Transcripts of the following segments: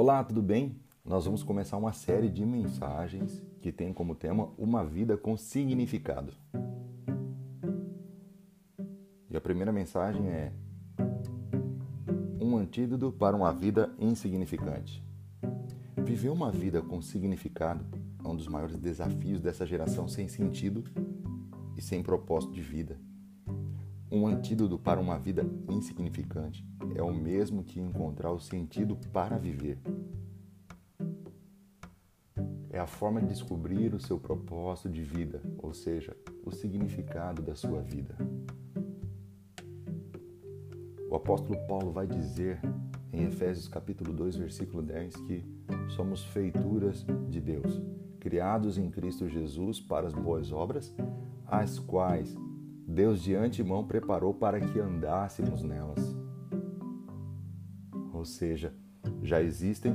Olá, tudo bem? Nós vamos começar uma série de mensagens que tem como tema uma vida com significado. E a primeira mensagem é um antídoto para uma vida insignificante. Viver uma vida com significado é um dos maiores desafios dessa geração sem sentido e sem propósito de vida. Um antídoto para uma vida insignificante é o mesmo que encontrar o sentido para viver. É a forma de descobrir o seu propósito de vida, ou seja, o significado da sua vida. O apóstolo Paulo vai dizer em Efésios capítulo 2, versículo 10 que somos feituras de Deus, criados em Cristo Jesus para as boas obras, as quais Deus de antemão preparou para que andássemos nelas. Ou seja, já existem,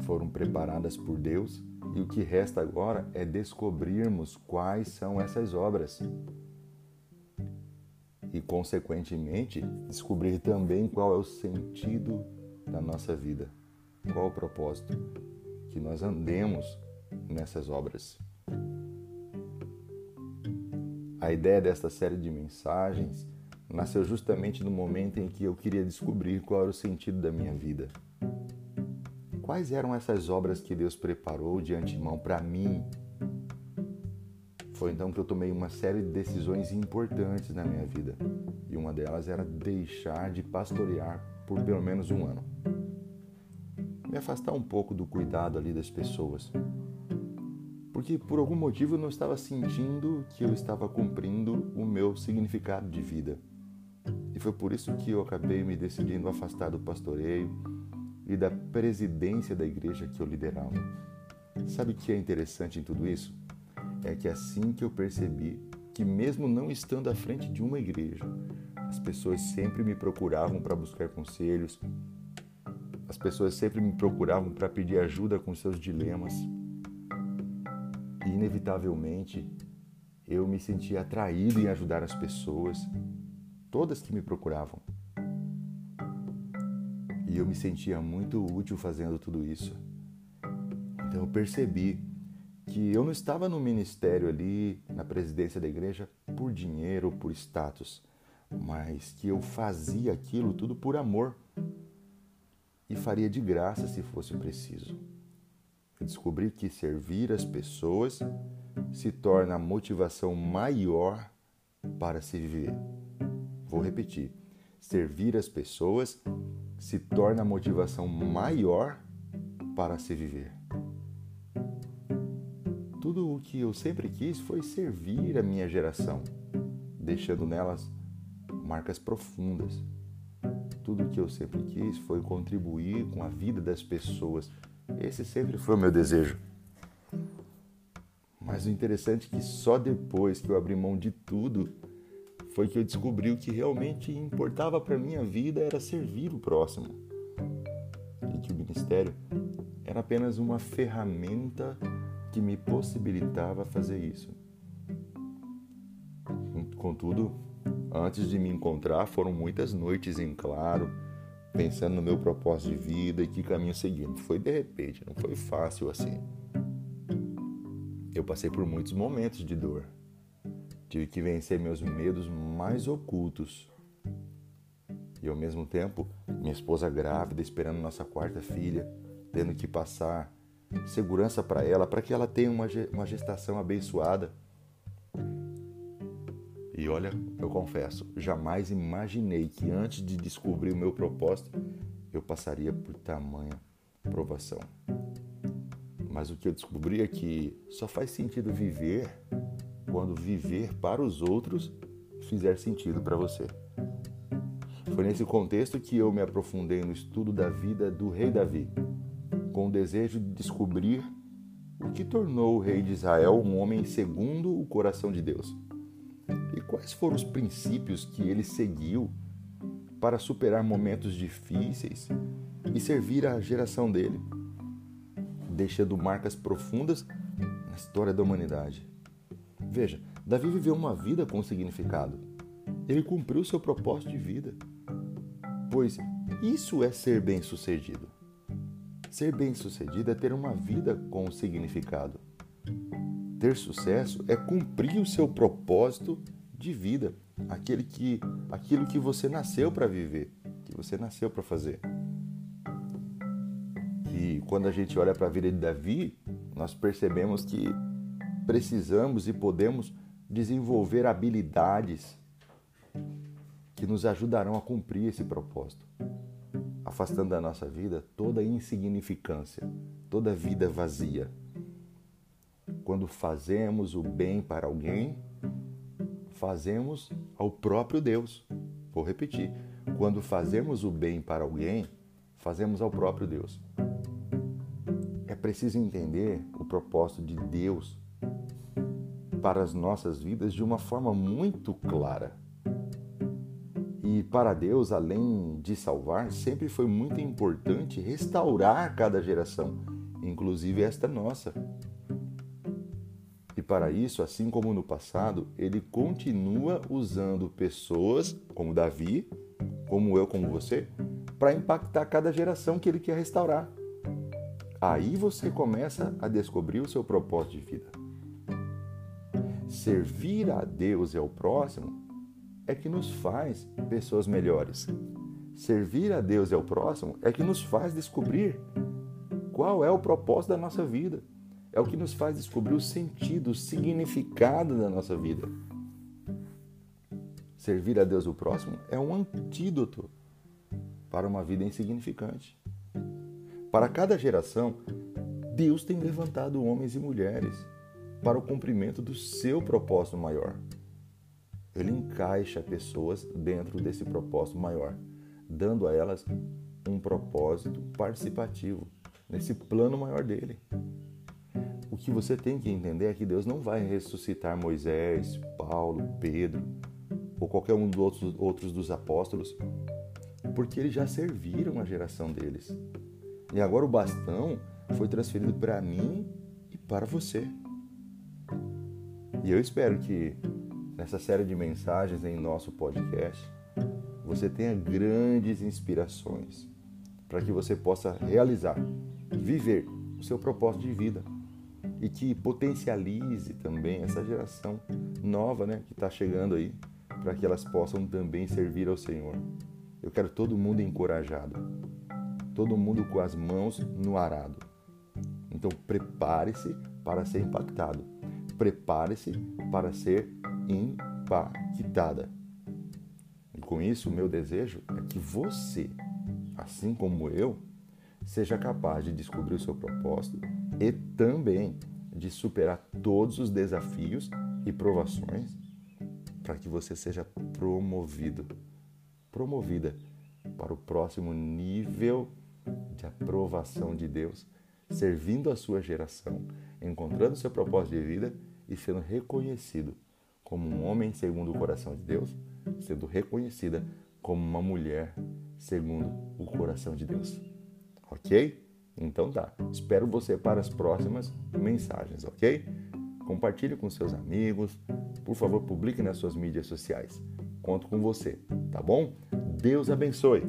foram preparadas por Deus e o que resta agora é descobrirmos quais são essas obras. E, consequentemente, descobrir também qual é o sentido da nossa vida, qual o propósito, que nós andemos nessas obras. A ideia desta série de mensagens nasceu justamente no momento em que eu queria descobrir qual era o sentido da minha vida. Quais eram essas obras que Deus preparou de antemão para mim? Foi então que eu tomei uma série de decisões importantes na minha vida, e uma delas era deixar de pastorear por pelo menos um ano. Me afastar um pouco do cuidado ali das pessoas, porque por algum motivo eu não estava sentindo que eu estava cumprindo o meu significado de vida. E foi por isso que eu acabei me decidindo afastar do pastoreio e da presidência da igreja que eu liderava. Sabe o que é interessante em tudo isso? É que assim que eu percebi que, mesmo não estando à frente de uma igreja, as pessoas sempre me procuravam para buscar conselhos, as pessoas sempre me procuravam para pedir ajuda com seus dilemas e, inevitavelmente, eu me sentia atraído em ajudar as pessoas, todas que me procuravam. E eu me sentia muito útil fazendo tudo isso. Então eu percebi que eu não estava no ministério ali, na presidência da igreja, por dinheiro ou por status, mas que eu fazia aquilo tudo por amor e faria de graça se fosse preciso. Descobri que servir as pessoas se torna a motivação maior para se viver. Vou repetir: servir as pessoas se torna a motivação maior para se viver. Tudo o que eu sempre quis foi servir a minha geração, deixando nelas marcas profundas. Tudo o que eu sempre quis foi contribuir com a vida das pessoas, esse sempre foi o meu desejo. Mas o interessante é que só depois que eu abri mão de tudo foi que eu descobri o que realmente importava para minha vida era servir o próximo. E que o ministério era apenas uma ferramenta que me possibilitava fazer isso. Contudo, antes de me encontrar, foram muitas noites em claro, pensando no meu propósito de vida e que caminho seguir. Não foi de repente, não foi fácil assim. Eu passei por muitos momentos de dor. Tive que vencer meus medos mais ocultos. E ao mesmo tempo, minha esposa grávida, esperando nossa quarta filha, tendo que passar segurança para ela, para que ela tenha uma gestação abençoada. E olha, eu confesso, jamais imaginei que antes de descobrir o meu propósito, eu passaria por tamanha provação. Mas o que eu descobri é que só faz sentido viver quando viver para os outros fizer sentido para você. Foi nesse contexto que eu me aprofundei no estudo da vida do rei Davi, com o desejo de descobrir o que tornou o rei de Israel um homem segundo o coração de Deus e quais foram os princípios que ele seguiu para superar momentos difíceis e servir a geração dele, deixando marcas profundas na história da humanidade. Veja, Davi viveu uma vida com significado. Ele cumpriu seu propósito de vida. Pois isso é ser bem-sucedido. Ser bem-sucedido é ter uma vida com significado. Ter sucesso é cumprir o seu propósito de vida, aquele que, aquilo que você nasceu para viver, que você nasceu para fazer. E quando a gente olha para a vida de Davi, nós percebemos que precisamos e podemos desenvolver habilidades que nos ajudarão a cumprir esse propósito, afastando da nossa vida toda insignificância, toda vida vazia. Quando fazemos o bem para alguém, fazemos ao próprio Deus. Vou repetir. Quando fazemos o bem para alguém, fazemos ao próprio Deus. É preciso entender o propósito de Deus para as nossas vidas de uma forma muito clara. E para Deus, além de salvar, sempre foi muito importante restaurar cada geração, inclusive esta nossa. Para isso, assim como no passado, ele continua usando pessoas como Davi, como eu, como você, para impactar cada geração que ele quer restaurar. Aí você começa a descobrir o seu propósito de vida. Servir a Deus e ao próximo é que nos faz pessoas melhores. Servir a Deus e ao próximo é que nos faz descobrir qual é o propósito da nossa vida. É o que nos faz descobrir o sentido, o significado da nossa vida. Servir a Deus ao próximo é um antídoto para uma vida insignificante. Para cada geração, Deus tem levantado homens e mulheres para o cumprimento do seu propósito maior. Ele encaixa pessoas dentro desse propósito maior, dando a elas um propósito participativo nesse plano maior dele. O que você tem que entender é que Deus não vai ressuscitar Moisés, Paulo, Pedro ou qualquer um dos outros, outros dos apóstolos, porque eles já serviram a geração deles. E agora o bastão foi transferido para mim e para você. E eu espero que nessa série de mensagens em nosso podcast você tenha grandes inspirações para que você possa realizar, viver o seu propósito de vida e que potencialize também essa geração nova, né, que está chegando aí, para que elas possam também servir ao Senhor. Eu quero todo mundo encorajado todo mundo com as mãos no arado. Então prepare-se para ser impactado. Prepare-se para ser impactada. E com isso, o meu desejo é que você, assim como eu, seja capaz de descobrir o seu propósito e também de superar todos os desafios e provações para que você seja promovido, promovida para o próximo nível de aprovação de Deus, servindo a sua geração, encontrando seu propósito de vida e sendo reconhecido como um homem segundo o coração de Deus, sendo reconhecida como uma mulher segundo o coração de Deus. Ok? Então tá. Espero você para as próximas mensagens, ok? Compartilhe com seus amigos. Por favor, publique nas suas mídias sociais. Conto com você, tá bom? Deus abençoe.